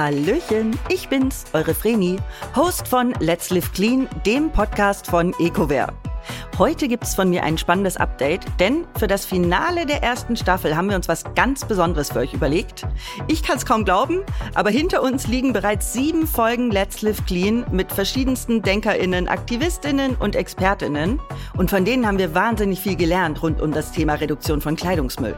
Hallöchen, ich bin's, eure Vreni, Host von Let's Live Clean, dem Podcast von EcoWare. Heute gibt's von mir ein spannendes Update, denn für das Finale der ersten Staffel haben wir uns was ganz Besonderes für euch überlegt. Ich kann's kaum glauben, aber hinter uns liegen bereits sieben Folgen Let's Live Clean mit verschiedensten DenkerInnen, AktivistInnen und ExpertInnen. Und von denen haben wir wahnsinnig viel gelernt rund um das Thema Reduktion von Kleidungsmüll.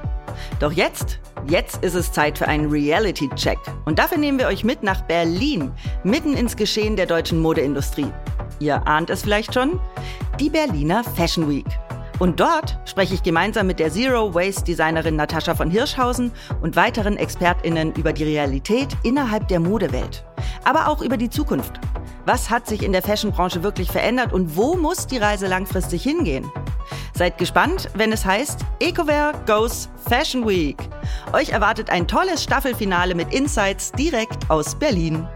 Doch jetzt, jetzt ist es Zeit für einen Reality-Check. Und dafür nehmen wir euch mit nach Berlin, mitten ins Geschehen der deutschen Modeindustrie. Ihr ahnt es vielleicht schon? Die Berliner Fashion Week. Und dort spreche ich gemeinsam mit der Zero Waste Designerin Natascha von Hirschhausen und weiteren ExpertInnen über die Realität innerhalb der Modewelt. Aber auch über die Zukunft. Was hat sich in der Fashionbranche wirklich verändert und wo muss die Reise langfristig hingehen? Seid gespannt, wenn es heißt EcoWare Goes Fashion Week. Euch erwartet ein tolles Staffelfinale mit Insights direkt aus Berlin.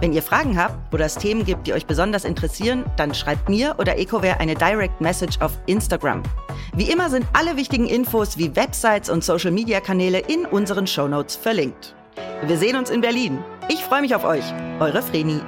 Wenn ihr Fragen habt oder es Themen gibt, die euch besonders interessieren, dann schreibt mir oder EcoWare eine Direct Message auf Instagram. Wie immer sind alle wichtigen Infos wie Websites und Social Media Kanäle in unseren Shownotes verlinkt. Wir sehen uns in Berlin. Ich freue mich auf euch. Eure Vreni.